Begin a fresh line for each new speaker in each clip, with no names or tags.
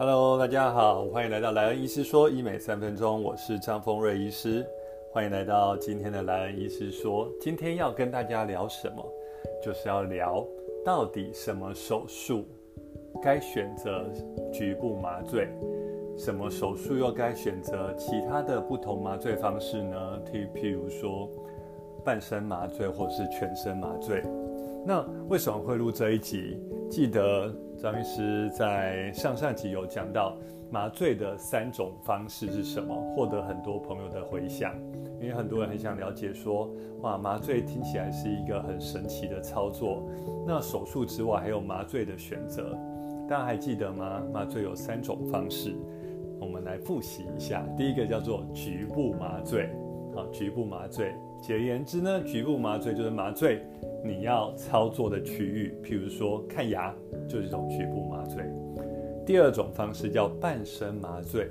Hello，大家好，欢迎来到莱恩医师说医美三分钟，我是张丰瑞医师，欢迎来到今天的莱恩医师说。今天要跟大家聊什么？就是要聊到底什么手术该选择局部麻醉，什么手术又该选择其他的不同麻醉方式呢？譬譬如说半身麻醉或是全身麻醉。那为什么会录这一集？记得张医师在上上集有讲到麻醉的三种方式是什么，获得很多朋友的回响，因为很多人很想了解说，哇，麻醉听起来是一个很神奇的操作，那手术之外还有麻醉的选择，大家还记得吗？麻醉有三种方式，我们来复习一下。第一个叫做局部麻醉，好，局部麻醉，简而言之呢，局部麻醉就是麻醉。你要操作的区域，譬如说看牙，就是一种局部麻醉。第二种方式叫半身麻醉。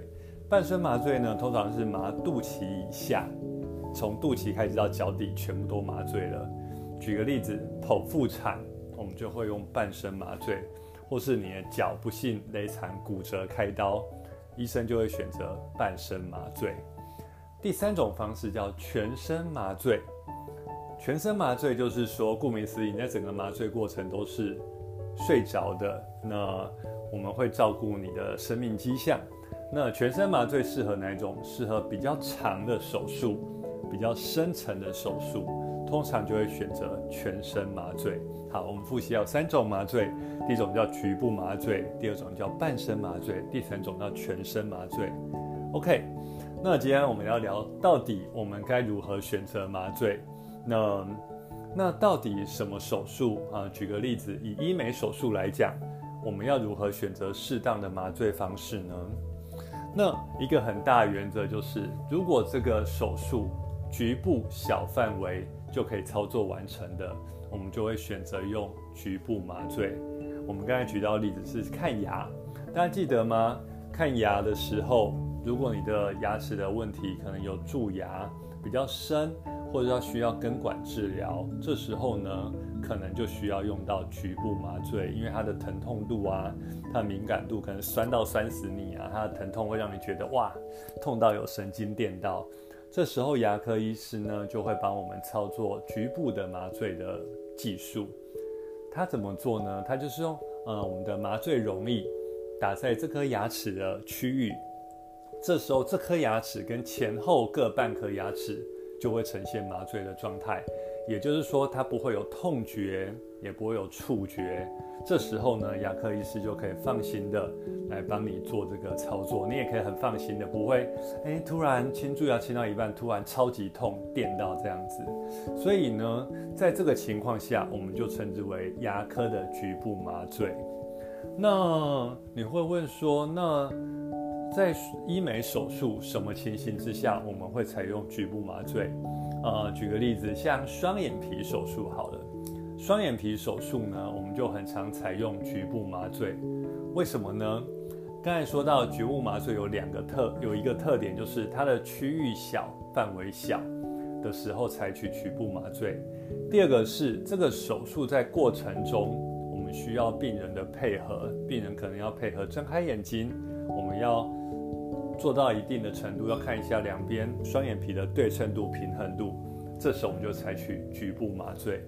半身麻醉呢，通常是麻肚脐以下，从肚脐开始到脚底全部都麻醉了。举个例子，剖腹产，我们就会用半身麻醉；或是你的脚不幸勒残骨折开刀，医生就会选择半身麻醉。第三种方式叫全身麻醉。全身麻醉就是说，顾名思义，你在整个麻醉过程都是睡着的。那我们会照顾你的生命迹象。那全身麻醉适合哪一种？适合比较长的手术，比较深层的手术，通常就会选择全身麻醉。好，我们复习有三种麻醉，第一种叫局部麻醉，第二种叫半身麻醉，第三种叫全身麻醉。OK，那今天我们要聊到底我们该如何选择麻醉。那那到底什么手术啊？举个例子，以医美手术来讲，我们要如何选择适当的麻醉方式呢？那一个很大的原则就是，如果这个手术局部小范围就可以操作完成的，我们就会选择用局部麻醉。我们刚才举到例子是看牙，大家记得吗？看牙的时候，如果你的牙齿的问题可能有蛀牙比较深。或者要需要根管治疗，这时候呢，可能就需要用到局部麻醉，因为它的疼痛度啊，它的敏感度可能酸到酸死你啊，它的疼痛会让你觉得哇，痛到有神经电到。这时候牙科医师呢，就会帮我们操作局部的麻醉的技术。他怎么做呢？他就是用呃我们的麻醉溶液打在这颗牙齿的区域，这时候这颗牙齿跟前后各半颗牙齿。就会呈现麻醉的状态，也就是说，它不会有痛觉，也不会有触觉。这时候呢，牙科医师就可以放心的来帮你做这个操作。你也可以很放心的，不会，哎，突然清蛀牙清到一半，突然超级痛，电到这样子。所以呢，在这个情况下，我们就称之为牙科的局部麻醉。那你会问说，那？在医美手术什么情形之下我们会采用局部麻醉？呃，举个例子，像双眼皮手术好了，双眼皮手术呢，我们就很常采用局部麻醉。为什么呢？刚才说到局部麻醉有两个特，有一个特点就是它的区域小、范围小的时候采取局部麻醉。第二个是这个手术在过程中，我们需要病人的配合，病人可能要配合睁开眼睛，我们要。做到一定的程度，要看一下两边双眼皮的对称度、平衡度，这时候我们就采取局部麻醉。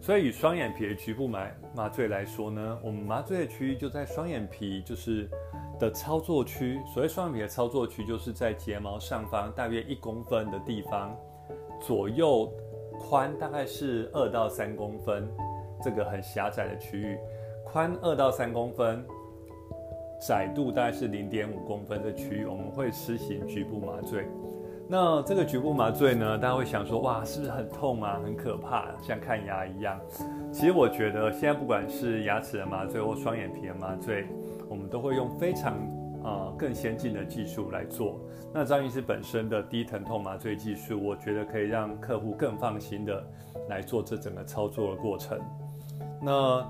所以，以双眼皮的局部麻麻醉来说呢，我们麻醉的区域就在双眼皮，就是的操作区。所谓双眼皮的操作区，就是在睫毛上方大约一公分的地方，左右宽大概是二到三公分，这个很狭窄的区域，宽二到三公分。窄度大概是零点五公分的区域，我们会实行局部麻醉。那这个局部麻醉呢，大家会想说，哇，是不是很痛啊，很可怕，像看牙一样？其实我觉得，现在不管是牙齿的麻醉或双眼皮的麻醉，我们都会用非常啊更先进的技术来做。那张医师本身的低疼痛麻醉技术，我觉得可以让客户更放心的来做这整个操作的过程。那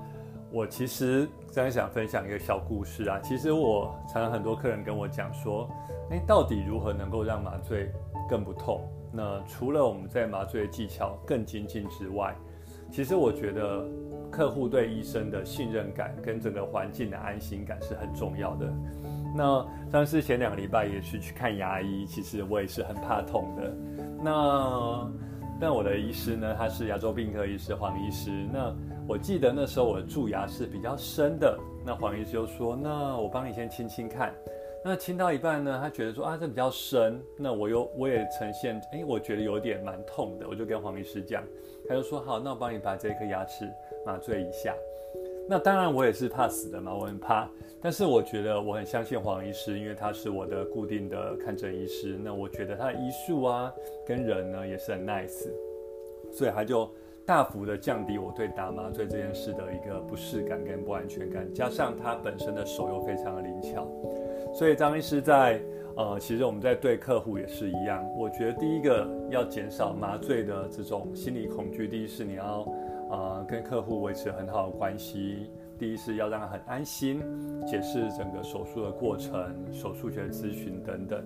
我其实真想分享一个小故事啊。其实我常常很多客人跟我讲说，哎，到底如何能够让麻醉更不痛？那除了我们在麻醉的技巧更精进之外，其实我觉得客户对医生的信任感跟整个环境的安心感是很重要的。那上次前两个礼拜也是去看牙医，其实我也是很怕痛的。那但我的医师呢，他是牙周病科医师黄医师。那我记得那时候我的蛀牙是比较深的，那黄医师就说：“那我帮你先清清看。”那清到一半呢，他觉得说啊，这比较深，那我又我也呈现，哎，我觉得有点蛮痛的，我就跟黄医师讲，他就说好，那我帮你把这颗牙齿麻醉一下。那当然我也是怕死的嘛，我很怕，但是我觉得我很相信黄医师，因为他是我的固定的看诊医师，那我觉得他的医术啊跟人呢也是很 nice，所以他就。大幅的降低我对打麻醉这件事的一个不适感跟不安全感，加上他本身的手又非常的灵巧，所以张医师在呃，其实我们在对客户也是一样。我觉得第一个要减少麻醉的这种心理恐惧，第一是你要呃跟客户维持很好的关系，第一是要让他很安心，解释整个手术的过程、手术学咨询等等。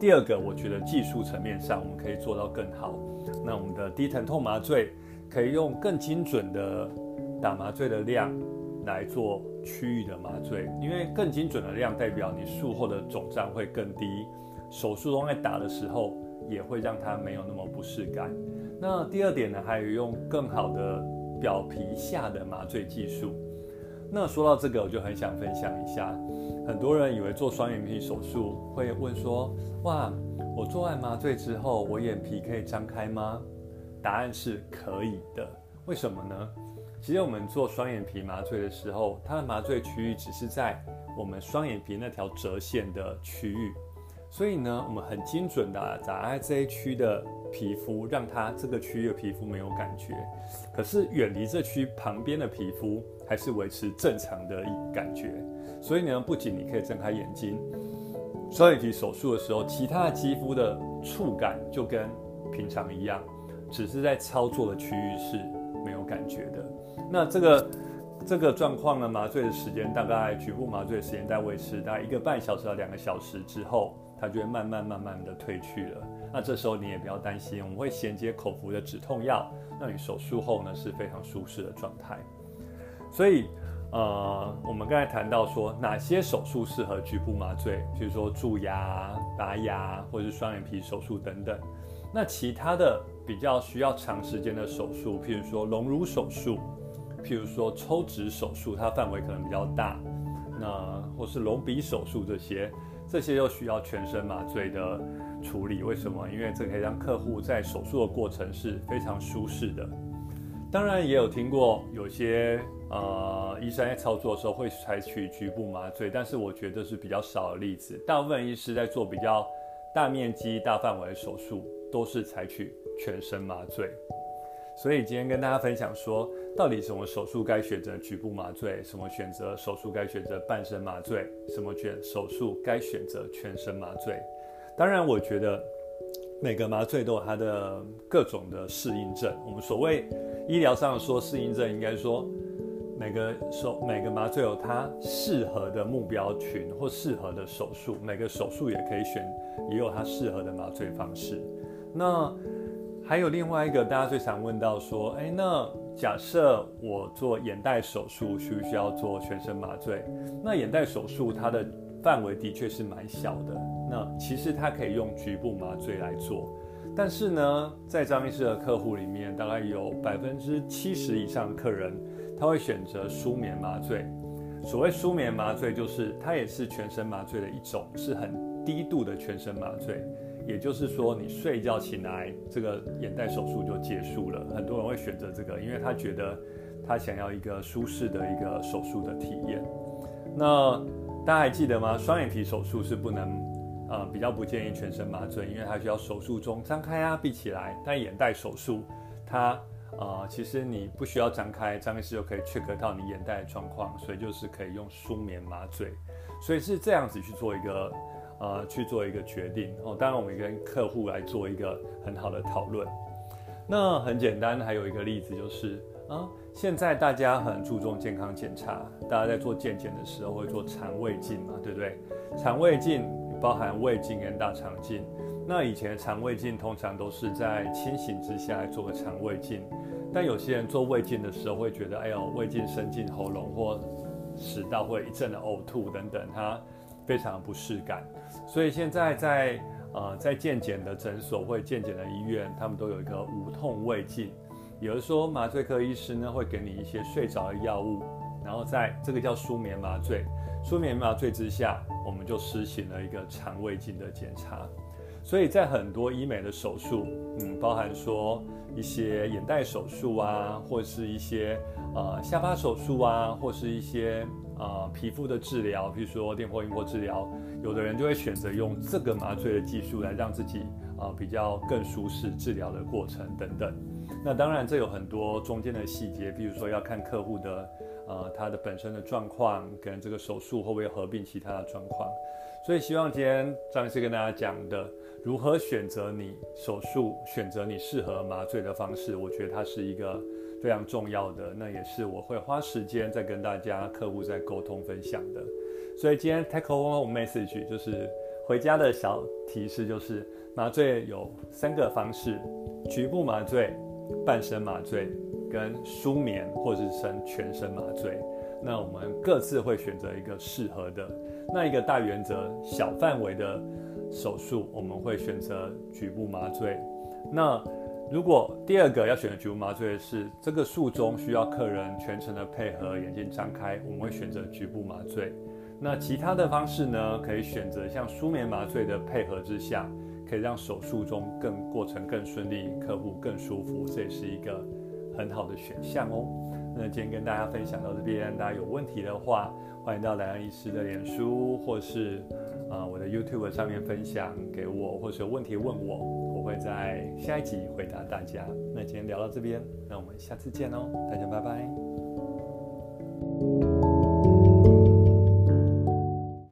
第二个，我觉得技术层面上我们可以做到更好。那我们的低疼痛麻醉。可以用更精准的打麻醉的量来做区域的麻醉，因为更精准的量代表你术后的肿胀会更低，手术中在打的时候也会让它没有那么不适感。那第二点呢，还有用更好的表皮下的麻醉技术。那说到这个，我就很想分享一下，很多人以为做双眼皮手术会问说，哇，我做完麻醉之后，我眼皮可以张开吗？答案是可以的，为什么呢？其实我们做双眼皮麻醉的时候，它的麻醉区域只是在我们双眼皮那条折线的区域，所以呢，我们很精准的打在这一区的皮肤，让它这个区域的皮肤没有感觉。可是远离这区旁边的皮肤，还是维持正常的感觉。所以呢，不仅你可以睁开眼睛，双眼皮手术的时候，其他的肌肤的触感就跟平常一样。只是在操作的区域是没有感觉的。那这个这个状况呢？麻醉的时间大概局部麻醉的时间在维持大概一个半小时到两个小时之后，它就会慢慢慢慢的退去了。那这时候你也不要担心，我们会衔接口服的止痛药，让你手术后呢是非常舒适的状态。所以呃，我们刚才谈到说哪些手术适合局部麻醉，比如说蛀牙、拔牙或者是双眼皮手术等等。那其他的。比较需要长时间的手术，譬如说隆乳手术，譬如说抽脂手术，它范围可能比较大。那或是隆鼻手术这些，这些又需要全身麻醉的处理。为什么？因为这可以让客户在手术的过程是非常舒适的。当然也有听过有些呃医生在操作的时候会采取局部麻醉，但是我觉得是比较少的例子。大部分医师在做比较大面积、大范围的手术，都是采取。全身麻醉，所以今天跟大家分享说，到底什么手术该选择局部麻醉，什么选择手术该选择半身麻醉，什么选手术该选择全身麻醉。当然，我觉得每个麻醉都有它的各种的适应症。我们所谓医疗上说适应症，应该说每个手每个麻醉有它适合的目标群或适合的手术，每个手术也可以选，也有它适合的麻醉方式。那还有另外一个，大家最常问到说，哎，那假设我做眼袋手术，需不需要做全身麻醉？那眼袋手术它的范围的确是蛮小的，那其实它可以用局部麻醉来做。但是呢，在张医师的客户里面，大概有百分之七十以上的客人，他会选择舒眠麻醉。所谓舒眠麻醉，就是它也是全身麻醉的一种，是很低度的全身麻醉。也就是说，你睡觉醒来，这个眼袋手术就结束了。很多人会选择这个，因为他觉得他想要一个舒适的一个手术的体验。那大家还记得吗？双眼皮手术是不能，呃，比较不建议全身麻醉，因为它需要手术中张开啊、闭起来。但眼袋手术，它呃，其实你不需要张开，张开时就可以切割到你眼袋的状况，所以就是可以用舒眠麻醉。所以是这样子去做一个。呃，去做一个决定哦。当然，我们跟客户来做一个很好的讨论。那很简单，还有一个例子就是啊，现在大家很注重健康检查，大家在做健检的时候会做肠胃镜嘛，对不对？肠胃镜包含胃镜跟大肠镜。那以前肠胃镜通常都是在清醒之下来做个肠胃镜，但有些人做胃镜的时候会觉得，哎呦，胃镜伸进喉咙或食道会一阵的呕吐等等，他非常不适感。所以现在在呃在健检的诊所或健检的医院，他们都有一个无痛胃镜，也就是说麻醉科医师呢会给你一些睡着的药物，然后在这个叫舒眠麻醉，舒眠麻醉之下，我们就施行了一个肠胃镜的检查。所以在很多医美的手术，嗯，包含说一些眼袋手术啊，或是一些呃下巴手术啊，或是一些呃皮肤的治疗，比如说电波、音波治疗，有的人就会选择用这个麻醉的技术来让自己啊比较更舒适治疗的过程等等。那当然这有很多中间的细节，比如说要看客户的呃他的本身的状况，跟这个手术会不会合并其他的状况。所以希望今天张医师跟大家讲的。如何选择你手术，选择你适合麻醉的方式，我觉得它是一个非常重要的。那也是我会花时间在跟大家客户在沟通分享的。所以今天 take home message 就是回家的小提示，就是麻醉有三个方式：局部麻醉、半身麻醉跟舒眠或是全身麻醉。那我们各自会选择一个适合的。那一个大原则，小范围的。手术我们会选择局部麻醉。那如果第二个要选择局部麻醉的是这个术中需要客人全程的配合，眼睛张开，我们会选择局部麻醉。那其他的方式呢，可以选择像舒眠麻醉的配合之下，可以让手术中更过程更顺利，客户更舒服，这也是一个很好的选项哦。那今天跟大家分享到这边，大家有问题的话，欢迎到莱恩医师的脸书或是。啊，我的 YouTube 上面分享给我，或者有问题问我，我会在下一集回答大家。那今天聊到这边，那我们下次见哦，大家拜拜。